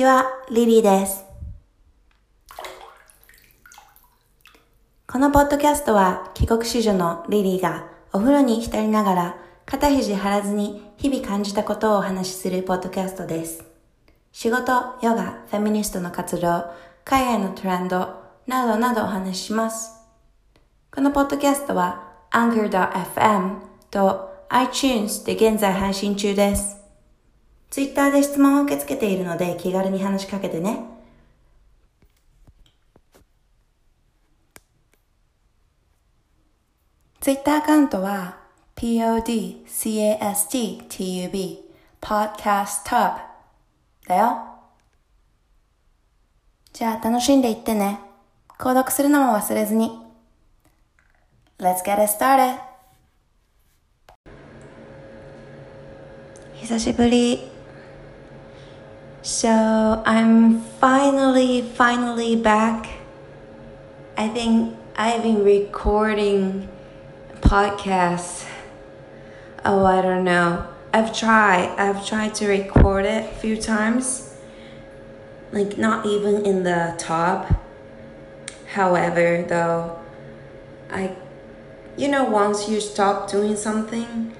こんにちは、リリーです。このポッドキャストは帰国子女のリリーがお風呂に浸りながら肩肘張らずに日々感じたことをお話しするポッドキャストです。仕事、ヨガ、フェミニストの活動、海外のトレンドなどなどお話しします。このポッドキャストは Anchor.fm と iTunes で現在配信中です。ツイッターで質問を受け付けているので気軽に話しかけてね。ツイッターアカウントは podcasttub podcasttub だよ。じゃあ楽しんでいってね。購読するのも忘れずに。Let's get it started! 久しぶり。So I'm finally, finally back. I think I've been recording podcasts. Oh, I don't know. I've tried. I've tried to record it a few times. Like not even in the top. However, though, I you know once you stop doing something,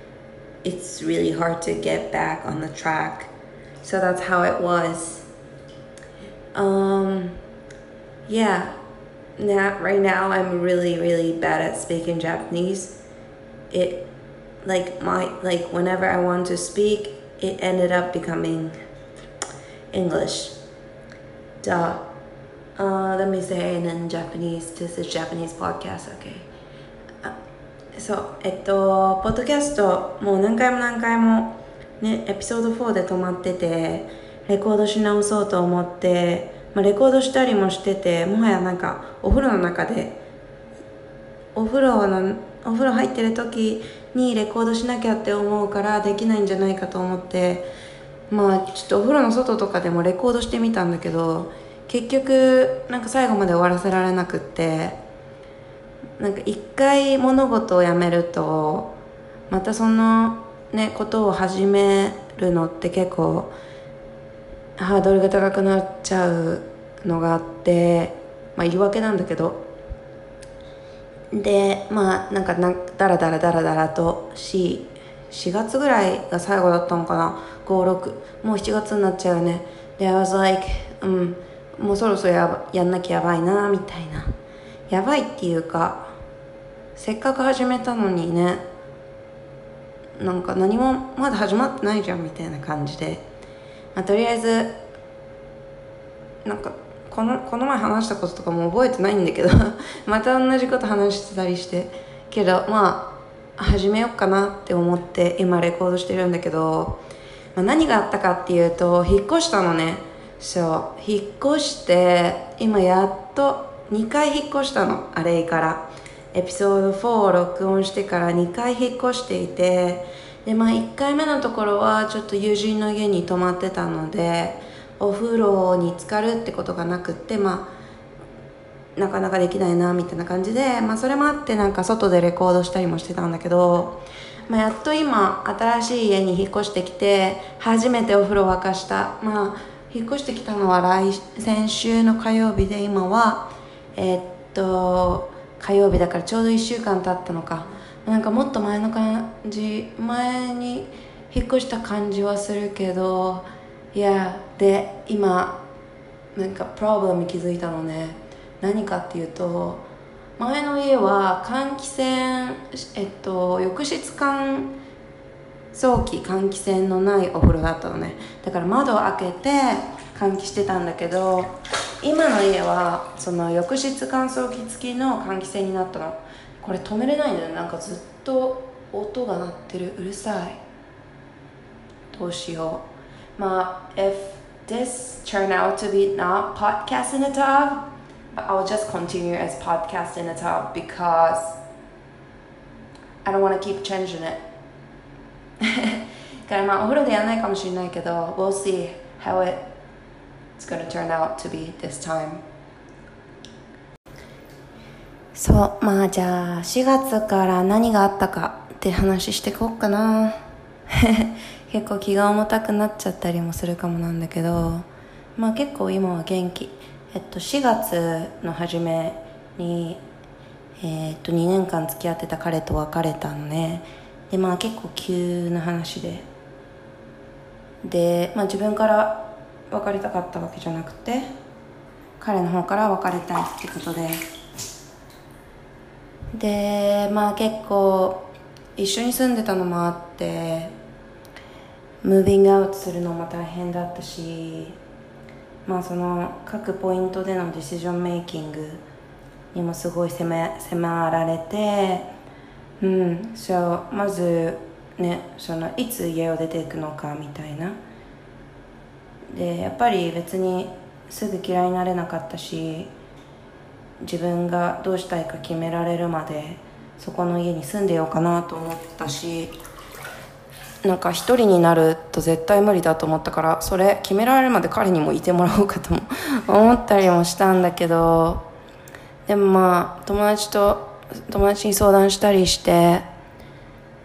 it's really hard to get back on the track So that's how it was. Um, yeah. Now, right now, I'm really, really bad at speaking Japanese. It, like my, like whenever I want to speak, it ended up becoming English. Duh. Uh, let me say it in Japanese. This is Japanese podcast. Okay. そう、えっと、ポッドキャスト、もう何回も何回も、 ね、エピソード4で止まってて、レコードし直そうと思って、まあ、レコードしたりもしてて、もはやなんか、お風呂の中で、お風呂の、お風呂入ってる時にレコードしなきゃって思うからできないんじゃないかと思って、まあ、ちょっとお風呂の外とかでもレコードしてみたんだけど、結局、なんか最後まで終わらせられなくって、なんか一回物事をやめるとまたそのねことを始めるのって結構ハードルが高くなっちゃうのがあってまあ言い訳なんだけど。でまあなんかなだらだらだらだらと 4, 4月ぐらいが最後だったのかな。56もう7月になっちゃうね。で I was like うん。もうそろそろややんなきゃやばいなみたいな。やばいっていうかせっかく始めたのにね。なんか何もまだ始まってないじゃんみたいな感じで、まあ、とりあえずなんかこのこの前話したこととかも覚えてないんだけど また同じこと話してたりして。けどまあ始めようかなって思って今レコードしてるんだけど、まあ、何があったかっていうと引っ越したのね。そう。引っ越して今やっと2回引っ越したの。あれから。エピソード4を録音してから2回引っ越していてでまあ1回目のところはちょっと友人の家に泊まってたのでお風呂に浸かるってことがなくってまあなかなかできないなみたいな感じで、まあ、それもあってなんか外でレコードしたりもしてたんだけど、まあ、やっと今新しい家に引っ越してきて初めてお風呂沸かした。まあ引っ越してきたのは来先週の火曜日で今はえーっと火曜日だからちょうど1週間経ったのか。なんかもっと前の感じ前に引っ越した感じはするけどいやで今なんかプロブレムに気づいたのね。何かっていうと前の家は換気扇えっと浴室乾燥機換気扇のないお風呂だったのね。だから窓を開けて換気してたんだけど今の家はその浴室乾燥機付きの換気扇になったのこれ止めれないんだよなんかずっと音が鳴ってるうるさいどうしようまあ if this turn out to be not podcast in a tub I'll just continue as podcast in a tub because I don't want to keep changing it からまあお風呂でやらないかもしれないけど We'll see how it it's gonna turn out to be this time. そうまあじゃあ4月から何があったかって話してこっかな。結構気が重たくなっちゃったりもするかもなんだけどまあ結構今は元気。えっと4月の初めにえー、っと2年間付き合ってた彼と別れたのね。でまあ結構急な話で。で、まあ、自分から別れたかったわけじゃなくて彼の方から別れたいってことで。でまあ結構一緒に住んでたのもあってムービングアウトするのも大変だったしまあその各ポイントでのディシジョンメイキングにもすごい迫迫られてうんそうまずねそのいつ家を出ていくのかみたいな。でやっぱり別にすぐ嫌いになれなかったし自分がどうしたいか決められるまでそこの家に住んでようかなと思ったしなんか一人になると絶対無理だと思ったからそれ決められるまで彼にもいてもらおうかとも思ったりもしたんだけどでもまあ友達と友達に相談したりして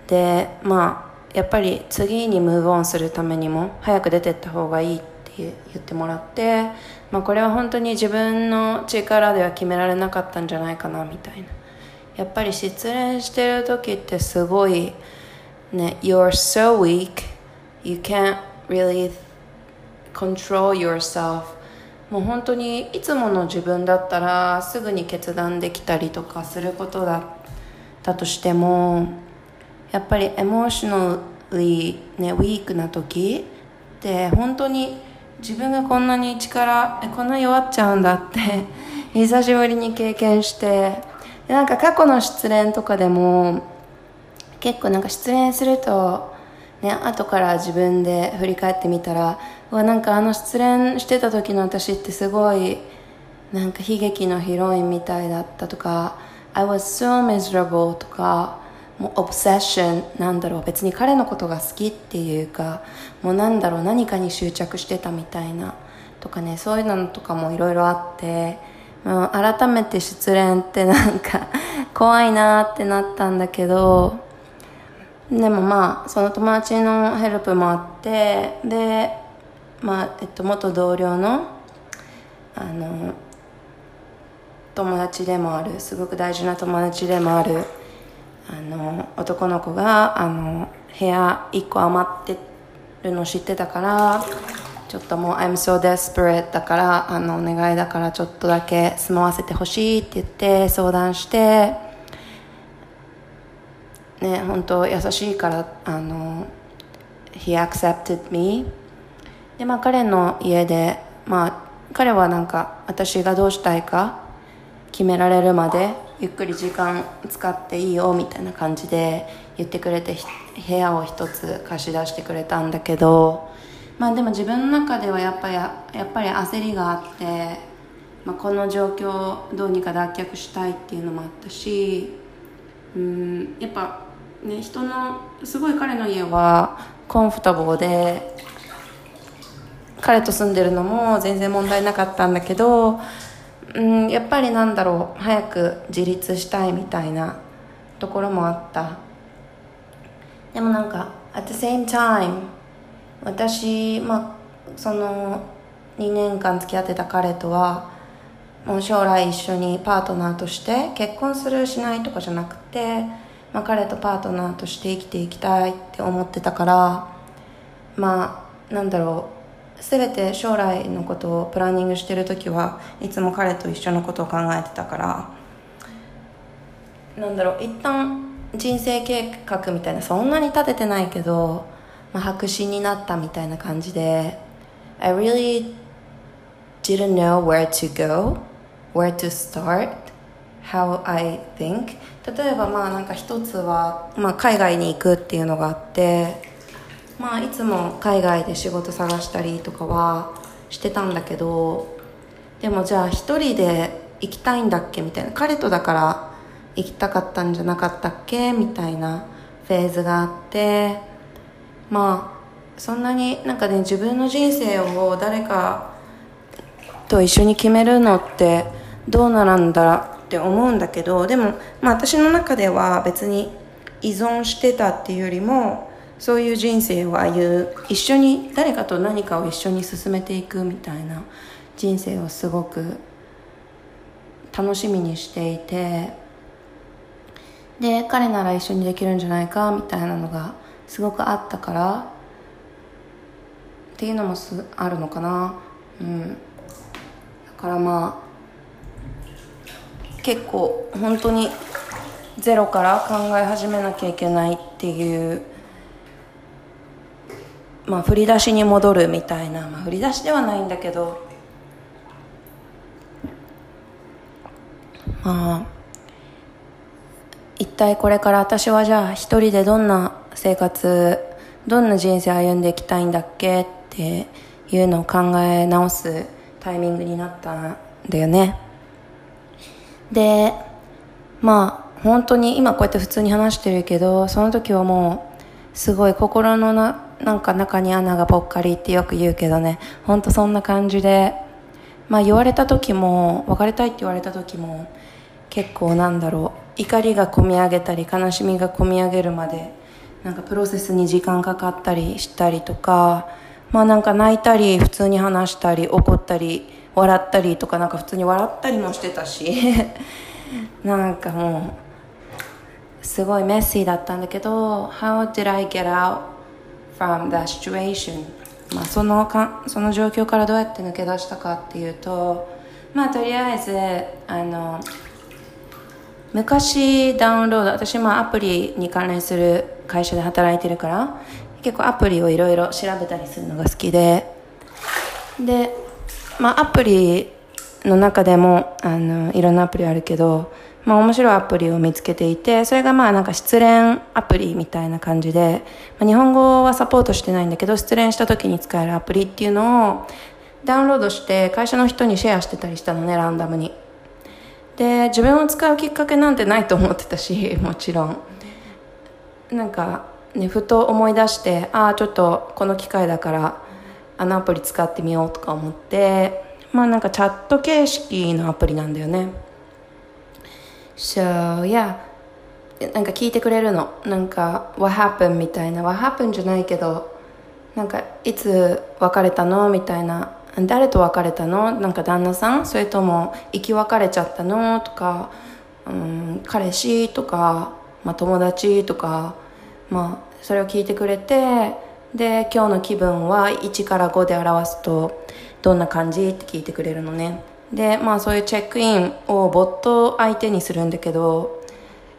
でまあやっぱり次にムーブオンするためにも早く出てった方がいいって言ってもらって、まあ、これは本当に自分の力では決められなかったんじゃないかなみたいな。やっぱり失恋してる時ってすごいね You're so weak you can't really control yourself. もう本当にいつもの自分だったらすぐに決断できたりとかすることだったとしてもやっぱりエモーショナリーねウィークな時って本当に自分がこんなに力こんな弱っちゃうんだって 久しぶりに経験して。でなんか過去の失恋とかでも結構なんか失恋するとね後から自分で振り返ってみたらうわなんかあの失恋してた時の私ってすごいなんか悲劇のヒロインみたいだったとか I was so miserable とかもうオブセッションなんだろう別に彼のことが好きっていうかもうなんだろう何かに執着してたみたいなとかねそういうのとかもいろいろあってもう改めて失恋ってなんか 怖いなってなったんだけどでもまあその友達のヘルプもあってでまあえっと元同僚のあの友達でもあるすごく大事な友達でもあるあの男の子があの部屋1個余ってるの知ってたからちょっともう I'm so desperate だからあのお願いだからちょっとだけ住まわせてほしいって言って相談してね本当優しいからあの He accepted me でまあ彼の家でまあ彼はなんか私がどうしたいか決められるまでゆっくり時間使っていいよみたいな感じで言ってくれて部屋を一つ貸し出してくれたんだけどまあでも自分の中ではやっぱりやっぱり焦りがあって、まあ、この状況をどうにか脱却したいっていうのもあったしうんやっぱね人のすごい彼の家はコンフォタボーで彼と住んでるのも全然問題なかったんだけどうんやっぱりなんだろう早く自立したいみたいなところもあった。でもなんか at the same time 私まあその2年間付き合ってた彼とはもう将来一緒にパートナーとして結婚するしないとかじゃなくて、まあ、彼とパートナーとして生きていきたいって思ってたからまあなんだろう全て将来のことをプランニングしてる時はいつも彼と一緒のことを考えてたからなんだろう一旦人生計画みたいなそんなに立ててないけど、まあ、白紙になったみたいな感じで I really didn't know where to go where to start how I think. 例えばまあなんか一つは、まあ、海外に行くっていうのがあってまあいつも海外で仕事探したりとかはしてたんだけどでもじゃあ一人で行きたいんだっけみたいな彼とだから行きたかったんじゃなかったっけ？みたいなフェーズがあってまあそんなになんかね自分の人生を誰かと一緒に決めるのってどうなるんだって思うんだけどでも、まあ、私の中では別に依存してたっていうよりもそういう人生を歩む一緒に誰かと何かを一緒に進めていくみたいな人生をすごく楽しみにしていてで彼なら一緒にできるんじゃないかみたいなのがすごくあったからっていうのもすあるのかな。うん。だからまあ結構本当にゼロから考え始めなきゃいけないっていうまあ振り出しに戻るみたいな、まあ、振り出しではないんだけどまあ一体これから私はじゃあ一人でどんな生活どんな人生歩んでいきたいんだっけっていうのを考え直すタイミングになったんだよね。でまあ本当に今こうやって普通に話してるけどその時はもうすごい心のななんか中に穴がぽっかりってよく言うけどね。本当そんな感じで。まあ言われた時も別れたいって言われた時も結構なんだろう。怒りがこみ上げたり悲しみがこみ上げるまでなんかプロセスに時間かかったりしたりとかまあなんか泣いたり普通に話したり怒ったり笑ったりとかなんか普通に笑ったりもしてたし なんかもうすごいメッシーだったんだけど How did I get out? From that situation? まあそのかその状況からどうやって抜け出したかっていうとまあとりあえずあの昔ダウンロード私まあアプリに関連する会社で働いてるから結構アプリをいろいろ調べたりするのが好きででまあアプリの中でもあのいろんなアプリあるけどまあ面白いアプリを見つけていてそれがまあなんか失恋アプリみたいな感じで、まあ、日本語はサポートしてないんだけど失恋した時に使えるアプリっていうのをダウンロードして会社の人にシェアしてたりしたのねランダムに。で自分を使うきっかけなんてないと思ってたし もちろん。なんかねふと思い出してああちょっとこの機会だからあのアプリ使ってみようとか思ってまあなんかチャット形式のアプリなんだよね。So yeah. なんか聞いてくれるの。なんか What happened みたいな。What happened じゃないけどなんかいつ別れたの？みたいな。誰と別れたの？なんか旦那さん？それとも生き別れちゃったの？とか、うん、彼氏とか、まあ、友達とか、まあ、それを聞いてくれてで今日の気分は1から5で表すとどんな感じ？って聞いてくれるのね。でまあそういうチェックインをボット相手にするんだけど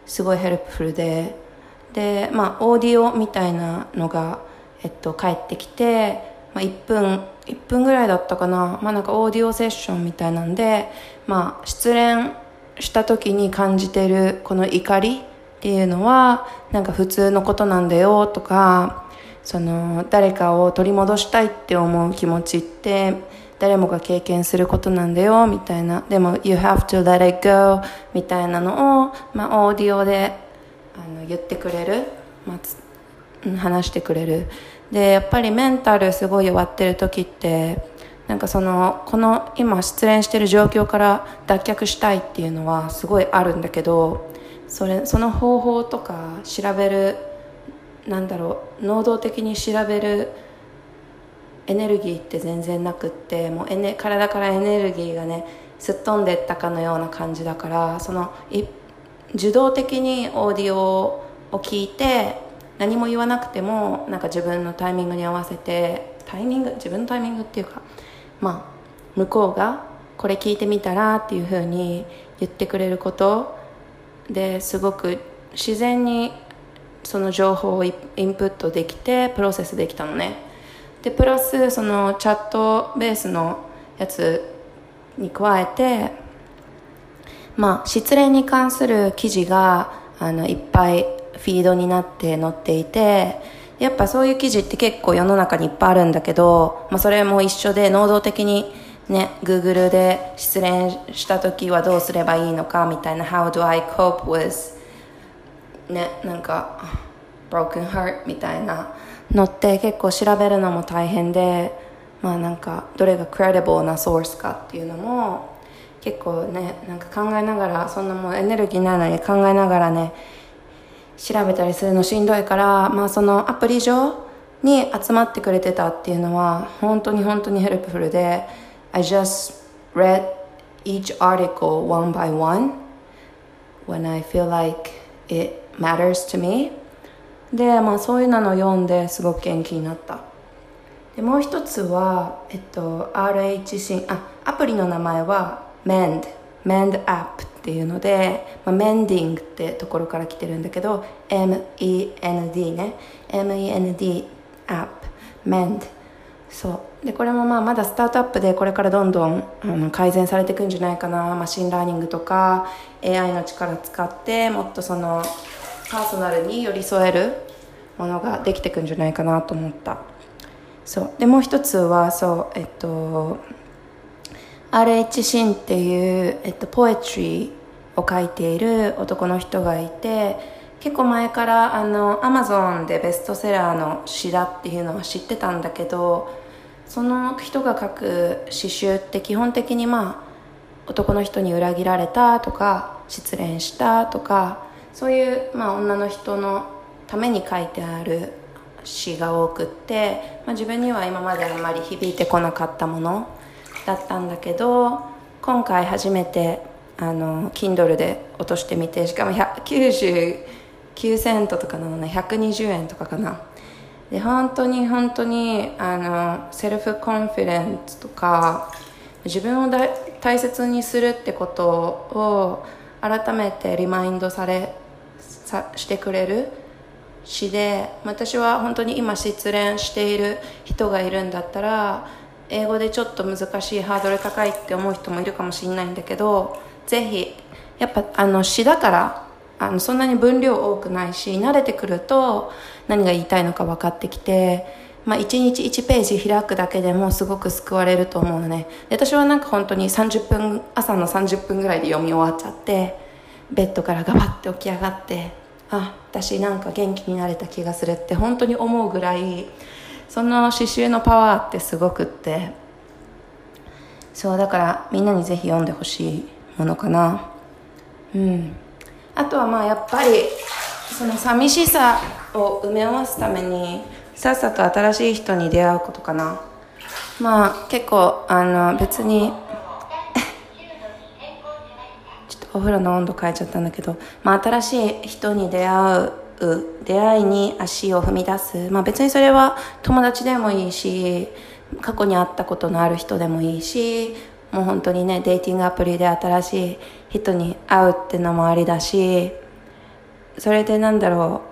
すごい helpful で。でまあオーディオみたいなのが、えっと、帰ってきて、まあ、1分1分ぐらいだったかな、まあ、なんかオーディオセッションみたいなんで、まあ、失恋した時に感じてるこの怒りっていうのはなんか普通のことなんだよとかその誰かを取り戻したいって思う気持ちって誰もが経験することなんだよみたいな。でも You have to let it go みたいなのを、まあ、オーディオであの言ってくれる、まあ、話してくれる。でやっぱりメンタルすごい弱ってる時ってなんかそのこの今失恋してる状況から脱却したいっていうのはすごいあるんだけどそれその方法とか調べるなんだろう能動的に調べるエネルギーって全然なくってもうエネ体からエネルギーがねすっ飛んでったかのような感じだからその受動的にオーディオを聞いて何も言わなくてもなんか自分のタイミングに合わせてタイミング自分のタイミングっていうかまあ向こうがこれ聞いてみたらっていうふうに言ってくれること。ですごく自然にその情報をインプットできてプロセスできたのね。でプラスそのチャットベースのやつに加えてまあ失恋に関する記事があのいっぱいフィードになって載っていてやっぱそういう記事って結構世の中にいっぱいあるんだけど、まあ、それも一緒で能動的にね Google で失恋した時はどうすればいいのかみたいな How do I cope with ねなんか broken heart みたいな。のって結構調べるのも大変でまあなんかどれがクレディブルなソースかっていうのも結構ねなんか考えながらそんなもうエネルギーないのに考えながらね調べたりするのしんどいから、まあ、そのアプリ上に集まってくれてたっていうのは本当に本当に helpful で I just read each article one by one when I feel like it matters to me. で、まあ、そういうのを読んですごく元気になった。でもう一つは、えっと、RHC あアプリの名前は MEND MEND App っていうので、まあ、Mending ってところから来てるんだけど MEND ね。MEND App MEND そう。でこれもまあまだスタートアップでこれからどんどんあの改善されていくんじゃないかな。 machine learning とか AI の力使ってもっとそのパーソナルに寄り添えるものができていくんじゃないかなと思った。そう。でもう一つはそうえっと RH シンっていう、えっと、ポエトリーを書いている男の人がいて結構前からあのアマゾンでベストセラーの詩だっていうのは知ってたんだけどその人が書く詩集って基本的にまあ男の人に裏切られたとか失恋したとかそういう、まあ、女の人のために書いてある詩が多くって、まあ、自分には今まであまり響いてこなかったものだったんだけど今回初めてあの Kindle で落としてみてしかも199セントとかなのね120円とかかな。で本当に本当にあのセルフコンフィデンスとか自分を大切にするってことを改めてリマインドされさしてくれる詩で私は本当に今失恋している人がいるんだったら英語でちょっと難しいハードル高いって思う人もいるかもしれないんだけどぜひやっぱあの詩だからあのそんなに分量多くないし慣れてくると何が言いたいのか分かってきて、まあ、1日1ページ開くだけでもすごく救われると思うのね。で私はなんか本当に30分朝の30分ぐらいで読み終わっちゃってベッドからガバッて起き上がってあ私なんか元気になれた気がするって本当に思うぐらいその刺繍のパワーってすごくって。そうだからみんなにぜひ読んでほしいものかな。うん。あとはまあやっぱりその寂しさを埋め合わすためにさっさと新しい人に出会うことかな。まあ結構あの別にお風呂の温度変えちゃったんだけど、まあ、新しい人に出会う出会いに足を踏み出す、まあ、別にそれは友達でもいいし過去に会ったことのある人でもいいしもう本当にねデーティングアプリで新しい人に会うってのもありだしそれでなんだろ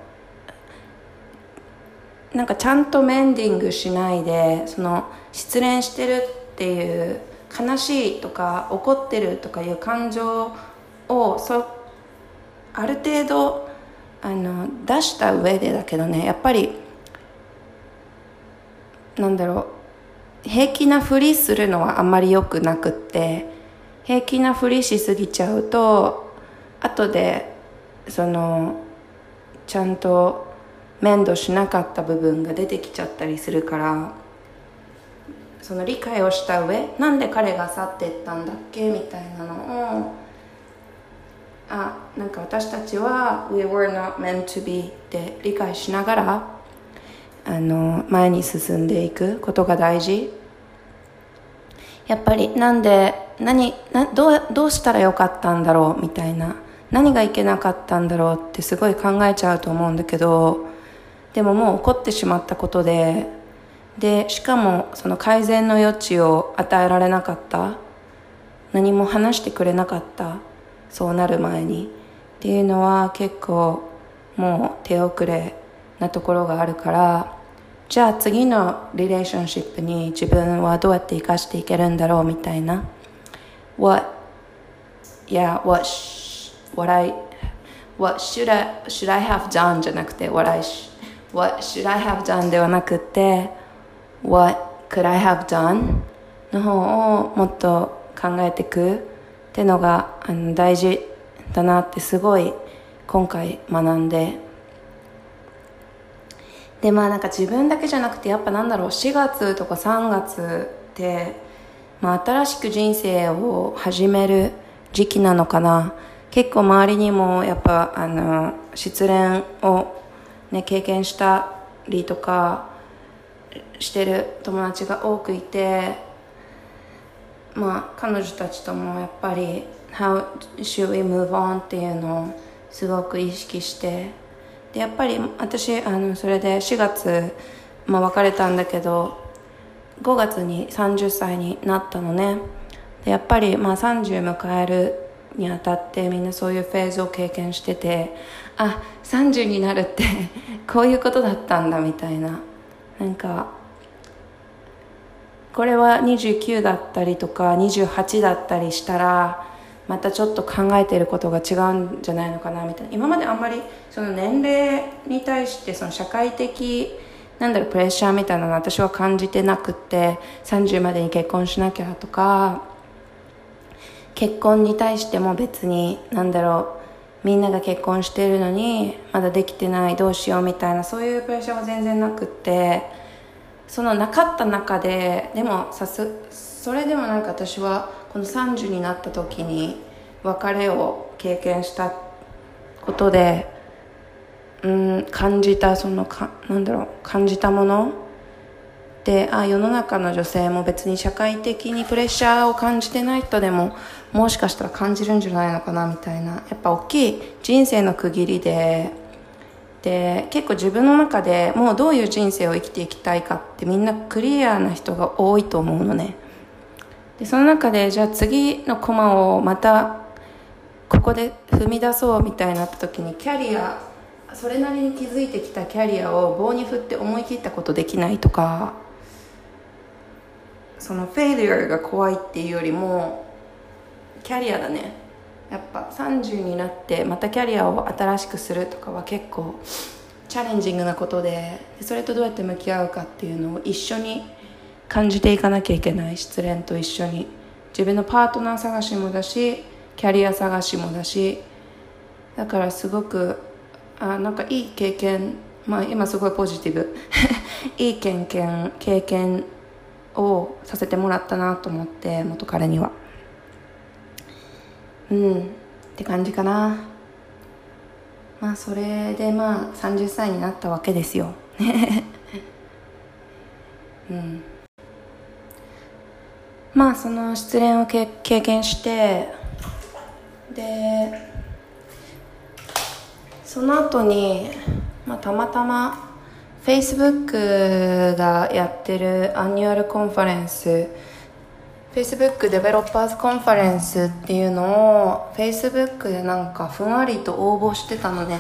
うなんかちゃんとメンディングしないでその失恋してるっていう悲しいとか怒ってるとかいう感情をそある程度あの出した上でだけどねやっぱりなんだろう平気なふりするのはあんまり良くなくって平気なふりしすぎちゃうと後でそのちゃんと面倒しなかった部分が出てきちゃったりするからその理解をした上なんで彼が去っていったんだっけみたいなのをあなんか私たちは We were not meant to be って理解しながらあの前に進んでいくことが大事。やっぱりなんで何などうどうしたらよかったんだろうみたいな。何がいけなかったんだろうってすごい考えちゃうと思うんだけどでももう起こってしまったことででしかもその改善の余地を与えられなかった。何も話してくれなかった。そうなる前にっていうのは結構もう手遅れなところがあるからじゃあ次のリレーションシップに自分はどうやって生かしていけるんだろうみたいな。What yeah what what I what should I should I have done じゃなくて what I what should I have done ではなくて what could I have done の方をもっと考えていく。ってのがあの大事だなってすごい今回学んで。でまあなんか自分だけじゃなくてやっぱなんだろう4月とか3月って、まあ、新しく人生を始める時期なのかな。結構周りにもやっぱあの失恋を、ね、経験したりとかしてる友達が多くいてまあ彼女たちともやっぱり How should we move on っていうのをすごく意識してでやっぱり私あのそれで4月、まあ、別れたんだけど5月に30歳になったのね。でやっぱりまあ30迎えるにあたってみんなそういうフェーズを経験しててあ30になるってこういうことだったんだみたいな。なんかこれは29だったりとか28だったりしたらまたちょっと考えてることが違うんじゃないのかなみたいな。今まであんまりその年齢に対してその社会的なんだろうプレッシャーみたいなの私は感じてなくって30までに結婚しなきゃとか結婚に対しても別になんだろうみんなが結婚してるのにまだできてないどうしようみたいなそういうプレッシャーは全然なくってそのなかった中ででもさすそれでもなんか私はこの30になった時に別れを経験したことでうん感じたそのかなんだろう感じたもの。であ世の中の女性も別に社会的にプレッシャーを感じてない人でももしかしたら感じるんじゃないのかなみたいな。やっぱ大きい人生の区切りでで結構自分の中でもうどういう人生を生きていきたいかってみんなクリアな人が多いと思うのね。でその中でじゃあ次のコマをまたここで踏み出そうみたいになった時にキャリアそれなりに築いてきたキャリアを棒に振って思い切ったことできないとかそのフェイリアが怖いっていうよりもキャリアだね。やっぱ30になってまたキャリアを新しくするとかは結構チャレンジングなことでそれとどうやって向き合うかっていうのを一緒に感じていかなきゃいけない。失恋と一緒に。自分のパートナー探しもだしキャリア探しもだし。だからすごくあなんかいい経験。まあ今すごいポジティブ。いい経験経験をさせてもらったなと思って元彼には。うん。って感じかな。まあそれでまあ30歳になったわけですよ。うん。まあその失恋を経験してでその後に、まあ、たまたま Facebook がやってる annual conference Facebook Developers Conference っていうのを Facebook でなんかふんわりと応募してたので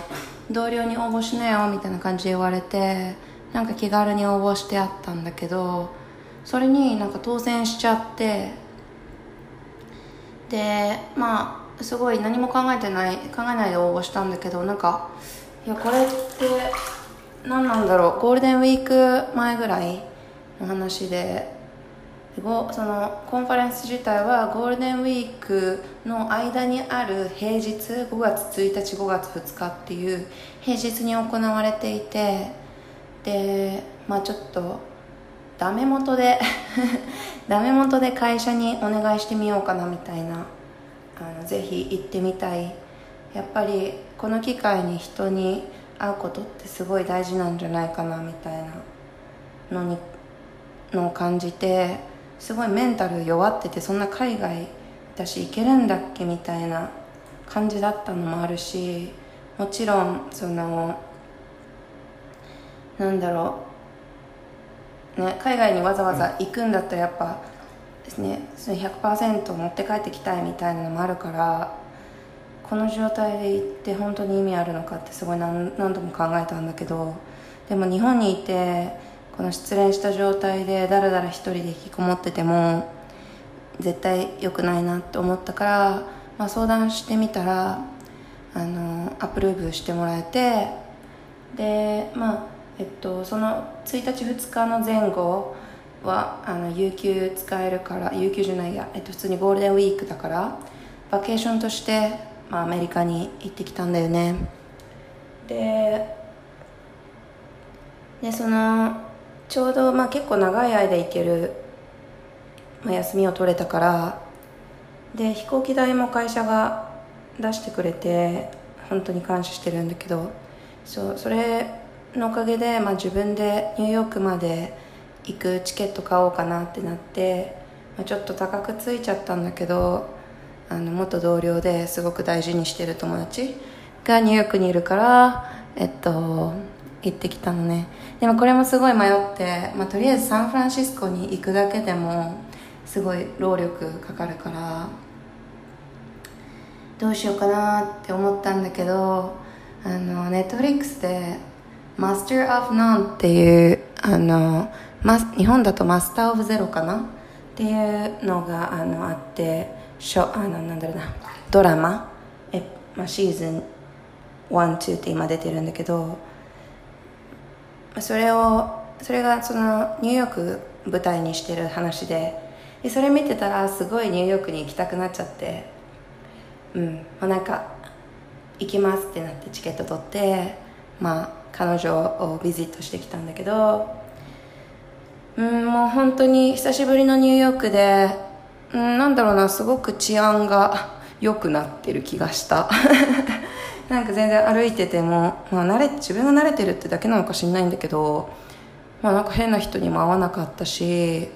同僚に応募しなよみたいな感じで言われてなんか気軽に応募してあったんだけどそれになんか当選しちゃって。でまあすごい何も考えてない考えないで応募したんだけどなんかいやこれって何なんだろう。ゴールデンウィーク前ぐらいの話でそのコンファレンス自体はゴールデンウィークの間にある平日5月1日5月2日っていう平日に行われていてでまあちょっとダメ元で ダメ元で会社にお願いしてみようかなみたいなあのぜひ行ってみたい。やっぱりこの機会に人に会うことってすごい大事なんじゃないかなみたいなのにのを感じてすごいメンタル弱っててそんな海外私行けるんだっけみたいな感じだったのもあるしもちろんそのなんだろうね海外にわざわざ行くんだったらやっぱですね100%持って帰ってきたいみたいなのもあるからこの状態で行って本当に意味あるのかってすごい何何度も考えたんだけどでも日本にいてこの失恋した状態でだらだら一人で引きこもってても絶対良くないなって思ったから、まあ、相談してみたらあのアプローブしてもらえてでまあえっとその1日2日の前後はあの有給使えるから有給じゃないや、えっと、普通にゴールデンウィークだからバケーションとしてまあ、アメリカに行ってきたんだよね。ででそのちょうど、まあ、結構長い間行ける、まあ、休みを取れたからで飛行機代も会社が出してくれて本当に感謝してるんだけどそうそれのおかげで、まあ、自分でニューヨークまで行くチケット買おうかなってなって、まあ、ちょっと高くついちゃったんだけどあの元同僚ですごく大事にしてる友達がニューヨークにいるからえっと行ってきたのね。でもこれもすごい迷って、まあ、とりあえずサンフランシスコに行くだけでもすごい労力かかるからどうしようかなって思ったんだけどあのネットフリックスで「Master of None」っていうあの日本だと「マスター・オブ・ゼロ」かな？っていうのがあのあってしょあのなんだろうな。ドラマ？え、まあ、シーズン12って今出てるんだけどそれをそれがそのニューヨーク舞台にしてる話ででそれ見てたらすごいニューヨークに行きたくなっちゃってうんまあなんか行きますってなってチケット取ってまあ彼女をビジットしてきたんだけどうんもう本当に久しぶりのニューヨークでうんなんだろうなすごく治安が良くなってる気がした。なんか全然歩いてても、まあ、慣れ自分が慣れてるってだけなのか知んないんだけど、まあ、なんか変な人にも会わなかったし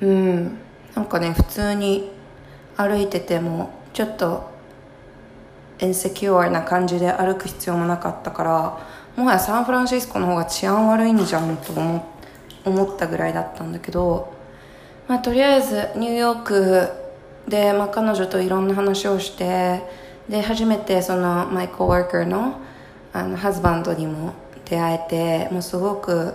うんなんかね普通に歩いててもちょっとエンセキュアな感じで歩く必要もなかったからもはやサンフランシスコの方が治安悪いんじゃんと思ったぐらいだったんだけど、まあ、とりあえずニューヨークで、まあ、彼女といろんな話をしてで初めてそのマイコーワーカーのあのハズバンドにも出会えてもうすごく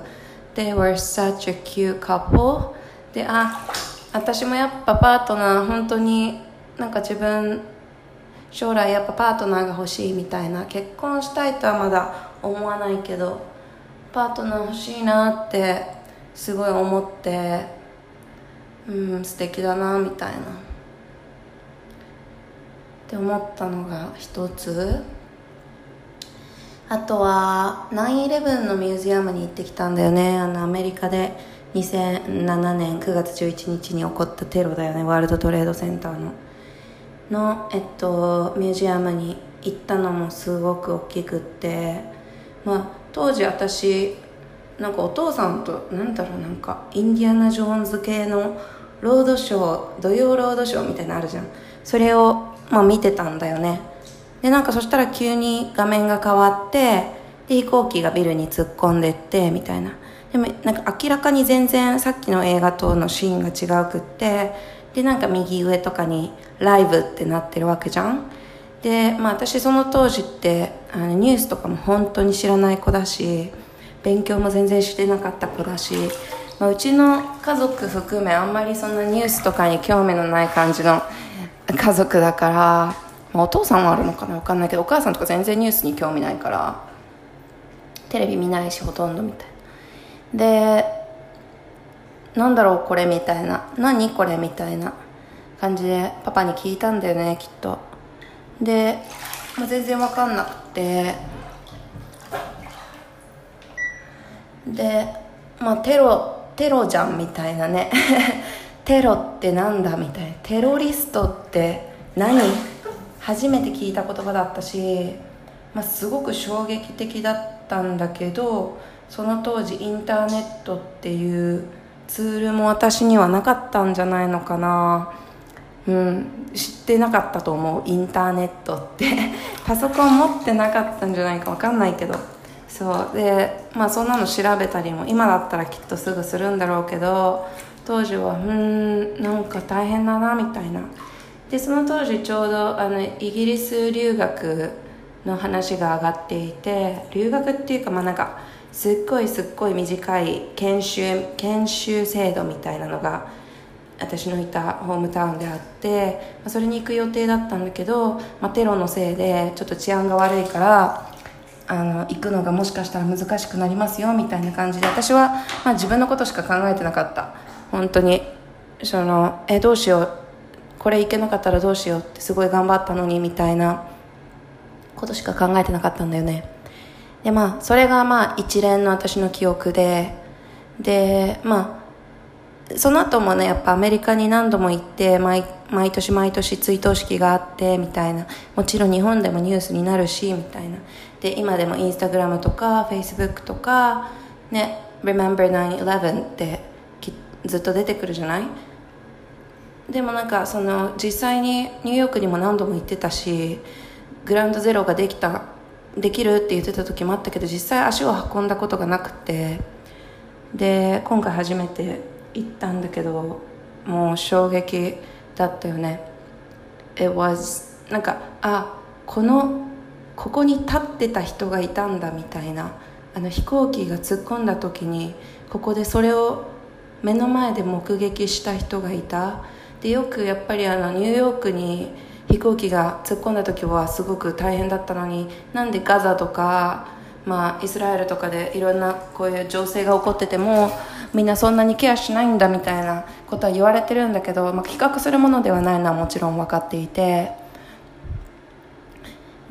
They were such a cute couple であ私もやっぱパートナー本当になんか自分将来やっぱパートナーが欲しいみたいな結婚したいとはまだ思わないけどパートナー欲しいなってすごい思ってうん素敵だなみたいな。って思ったのが一つ。あとは9-11のミュージアムに行ってきたんだよね。あのアメリカで2007年9月11日に起こったテロだよね。ワールドトレードセンターの。の、えっと、ミュージアムに行ったのもすごく大きくって。まあ当時私なんかお父さんとなんだろうなんかインディアナ・ジョーンズ系のロードショー土曜ロードショーみたいなのあるじゃん。それをまあ、見てたんだよね。でなんかそしたら急に画面が変わってで飛行機がビルに突っ込んでってみたいな。でもなんか明らかに全然さっきの映画とのシーンが違うくってでなんか右上とかにライブってなってるわけじゃん。でまあ私その当時ってあのニュースとかも本当に知らない子だし勉強も全然してなかった子だし、まあ、うちの家族含めあんまりそんなニュースとかに興味のない感じの家族だから、まあ、お父さんはあるのかな分かんないけどお母さんとか全然ニュースに興味ないからテレビ見ないしほとんどみたいな。でなんだろうこれみたいな。何これみたいな感じでパパに聞いたんだよねきっと。で、まあ、全然分かんなくて。でまあテロテロじゃんみたいなね。テロってなんだみたいな。テロリストって何？初めて聞いた言葉だったし、まあ、すごく衝撃的だったんだけどその当時インターネットっていうツールも私にはなかったんじゃないのかな。うん知ってなかったと思う。インターネットって。パソコン持ってなかったんじゃないか分かんないけど。そう。でまあそんなの調べたりも今だったらきっとすぐするんだろうけど当時はうんなんか大変だなみたいな。でその当時ちょうどあのイギリス留学の話が上がっていて留学っていうかまあなんかすっごいすっごい短い研修研修制度みたいなのが私のいたホームタウンであってそれに行く予定だったんだけど、まあ、テロのせいでちょっと治安が悪いからあの行くのがもしかしたら難しくなりますよみたいな感じで私は、まあ、自分のことしか考えてなかった。本当にそのえどうしよう。これいけなかったらどうしようってすごい頑張ったのにみたいなことしか考えてなかったんだよね。でまあそれがまあ一連の私の記憶ででまあその後もねやっぱアメリカに何度も行って毎毎年毎年追悼式があってみたいな。もちろん日本でもニュースになるしみたいな。で今でもインスタグラムとかフェイスブックとかね Remember 9-11ってずっと出てくるじゃない？でもなんかその実際にニューヨークにも何度も行ってたしグラウンドゼロができたできるって言ってた時もあったけど実際足を運んだことがなくてで今回初めて行ったんだけどもう衝撃だったよね。It was なんかあこのここに立ってた人がいたんだみたいな。あの飛行機が突っ込んだ時にここでそれを目の前で目撃した人がいた。でよくやっぱりあのニューヨークに飛行機が突っ込んだ時はすごく大変だったのになんでガザとか、まあ、イスラエルとかでいろんなこういう情勢が起こっててもみんなそんなにケアしないんだみたいなことは言われてるんだけど、まあ、比較するものではないのはもちろん分かっていて。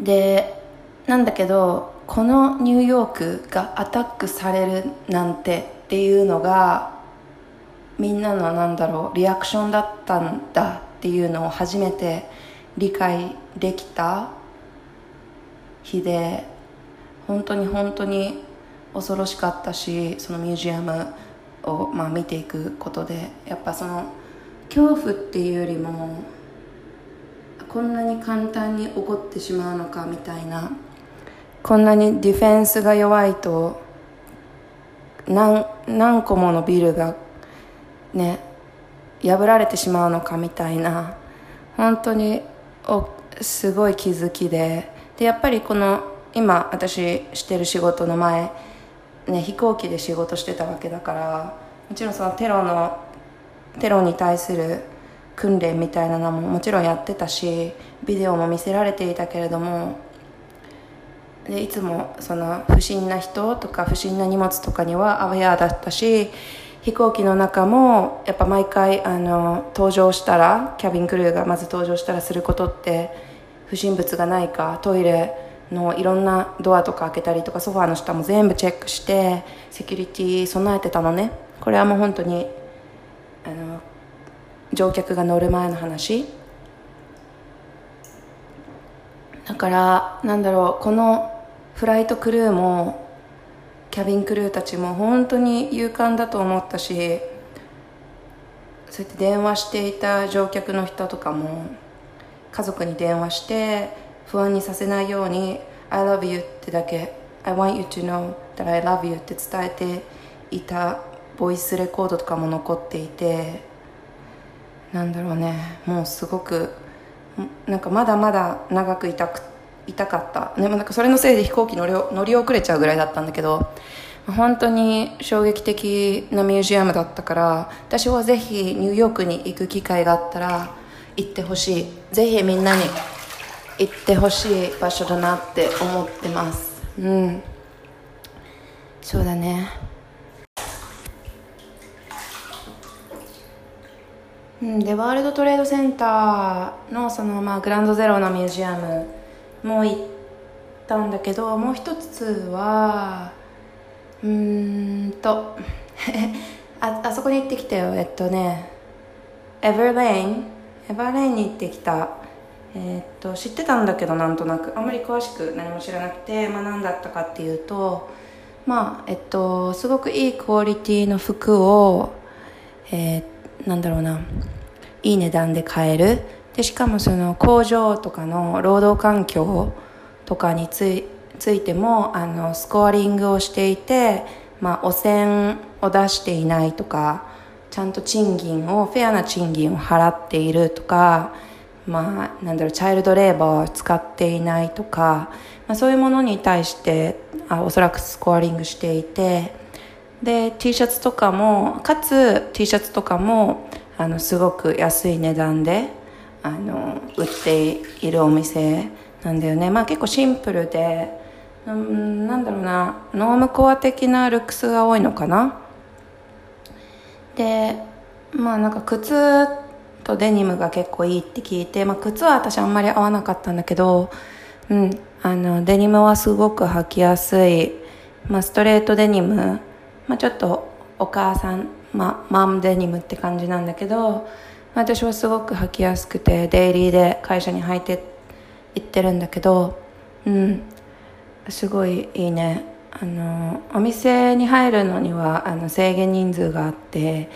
でなんだけどこのニューヨークがアタックされるなんてっていうのがみんなのなんだろうリアクションだったんだっていうのを初めて理解できた日で本当に本当に恐ろしかったしそのミュージアムを、まあ、見ていくことでやっぱその恐怖っていうよりもこんなに簡単に起こってしまうのかみたいなこんなにディフェンスが弱いと何何個ものビルがね破られてしまうのかみたいな本当におすごい気づきででやっぱりこの今私してる仕事の前、ね、飛行機で仕事してたわけだからもちろんそのテロのテロに対する訓練みたいなのももちろんやってたしビデオも見せられていたけれどもでいつもその不審な人とか不審な荷物とかにはアウェアだったし飛行機の中もやっぱ毎回あの登場したらキャビンクルーがまず登場したらすることって不審物がないかトイレのいろんなドアとか開けたりとかソファーの下も全部チェックしてセキュリティ備えてたのね。これはもう本当にあの乗客が乗る前の話。だからなんだろうこのフライトクルーもキャビンクルーたちも本当に勇敢だと思ったしそうやって電話していた乗客の人とかも家族に電話して不安にさせないように「I love you」ってだけ「I want you to know that I love you」って伝えていたボイスレコードとかも残っていてなんだろうねもうすごくなんかまだまだ長くいたくて痛かった。でもなんかそれのせいで飛行機乗り乗り遅れちゃうぐらいだったんだけど本当に衝撃的なミュージアムだったから私はぜひニューヨークに行く機会があったら行ってほしい。ぜひみんなに行ってほしい場所だなって思ってます。うん。そうだね。うんでワールドトレードセンターのそのまあグランドゼロのミュージアムも行ったんだけどもう一つはうーんと ああそこに行ってきたよ。えっとねエバーレインエバーレインに行ってきた。えー、っと知ってたんだけどなんとなく。あんまり詳しく何も知らなくて、まあ、何だったかっていうとまあえっとすごくいいクオリティの服を、えー、なんだろうな。いい値段で買える。でしかもその工場とかの労働環境とかについてもあのスコアリングをしていて、まあ、汚染を出していないとかちゃんと賃金をフェアな賃金を払っているとか、まあ、なんだろうチャイルドレーバーを使っていないとか、まあ、そういうものに対してあおそらくスコアリングしていてで T シャツとかもかつ T シャツとかもあのすごく安い値段であの売っているお店なんだよね。まあ結構シンプルでうんなんだろうなノームコア的なルックスが多いのかな。でまあなんか靴とデニムが結構いいって聞いて、まあ、靴は私あんまり合わなかったんだけど、うん、あのデニムはすごく履きやすい、まあ、ストレートデニム、まあ、ちょっとお母さん、まあ、マムデニムって感じなんだけど私はすごく履きやすくてデイリーで会社に履いて行ってるんだけどうん。すごいいいね。あのお店に入るのにはあの制限人数があって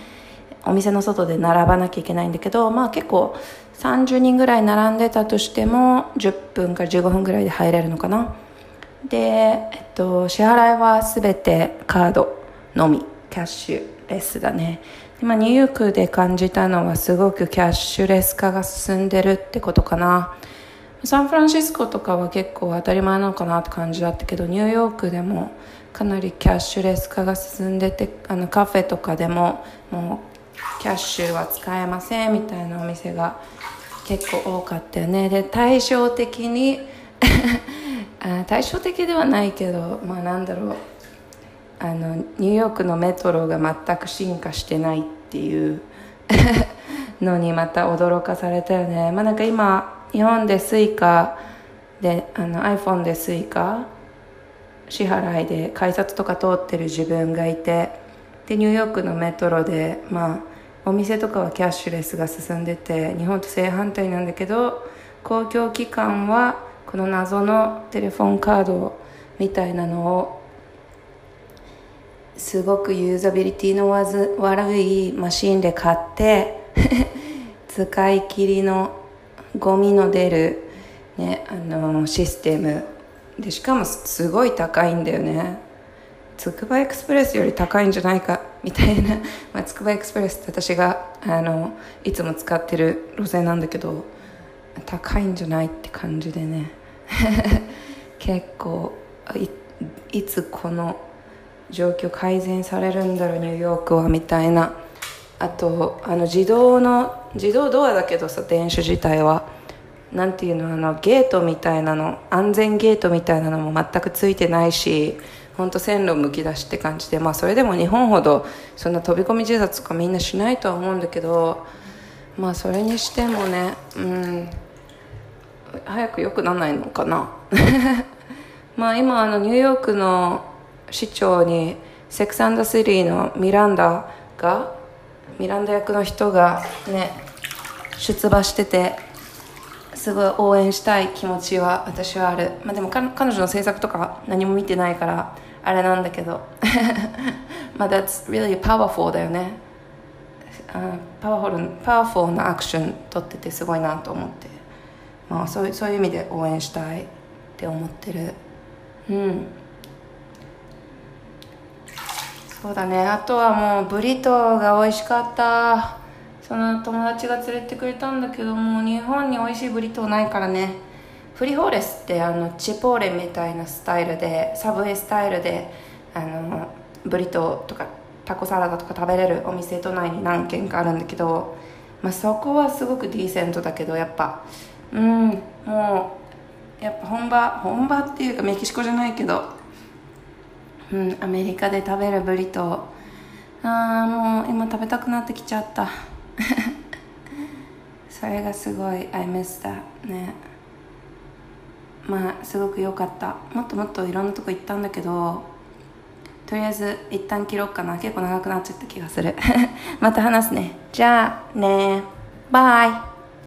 お店の外で並ばなきゃいけないんだけどまあ結構30人ぐらい並んでたとしても10分から15分ぐらいで入れるのかな。で、えっと、支払いは全てカードのみ。キャッシュレスだね。今ニューヨークで感じたのはすごくキャッシュレス化が進んでるってことかな。サンフランシスコとかは結構当たり前なのかなって感じだったけどニューヨークでもかなりキャッシュレス化が進んでてあのカフェとかでももうキャッシュは使えませんみたいなお店が結構多かったよね。で対照的に 対照的ではないけどまあなんだろう。あのニューヨークのメトロが全く進化してないっていうのにまた驚かされたよね。まあなんか今日本で Suica であの iPhone で Suica 支払いで改札とか通ってる自分がいてでニューヨークのメトロでまあお店とかはキャッシュレスが進んでて日本と正反対なんだけど公共機関はこの謎のテレフォンカードみたいなのをすごくユーザビリティの悪いマシンで買って 使い切りのゴミの出る、ね、あのシステムでしかもすごい高いんだよね。つくばエクスプレスより高いんじゃないかみたいな、まあ、つくばエクスプレスって私があのいつも使ってる路線なんだけど高いんじゃないって感じでね。結構いつこの状況改善されるんだろうニューヨークはみたいな。あとあの自動の自動ドアだけどさ電車自体は。なんていうのあのゲートみたいなの安全ゲートみたいなのも全くついてないし本当線路むき出しって感じで。まあそれでも日本ほどそんな飛び込み自殺とかみんなしないとは思うんだけどまあそれにしてもねうん早く良くならないのかな。まあ今あのニューヨークの市長にセックサンドシリーのミランダがミランダ役の人がね出馬しててすごい応援したい気持ちは私はある、まあ、でも彼女の制作とか何も見てないからあれなんだけど。まあ That's really powerful だよね。パワフルパワフルなアクション取っててすごいなと思って、まあ、そうそういう意味で応援したいって思ってる。うん。そうだね。あとはもうブリトーが美味しかった。その友達が連れてくれたんだけどもう日本に美味しいブリトーないからね。フリホーレスってあのチポーレみたいなスタイルでサブウェイスタイルであのブリトーとかタコサラダとか食べれるお店都内に何軒かあるんだけど、まあ、そこはすごくディーセントだけどやっぱ。うんもうやっぱ本場本場っていうかメキシコじゃないけどうん、アメリカで食べるブリトーああもう今食べたくなってきちゃった。それがすごい I miss that ね。まあすごく良かった。もっともっといろんなとこ行ったんだけどとりあえず一旦切ろうかな。結構長くなっちゃった気がする。また話すね。じゃあね。バイ。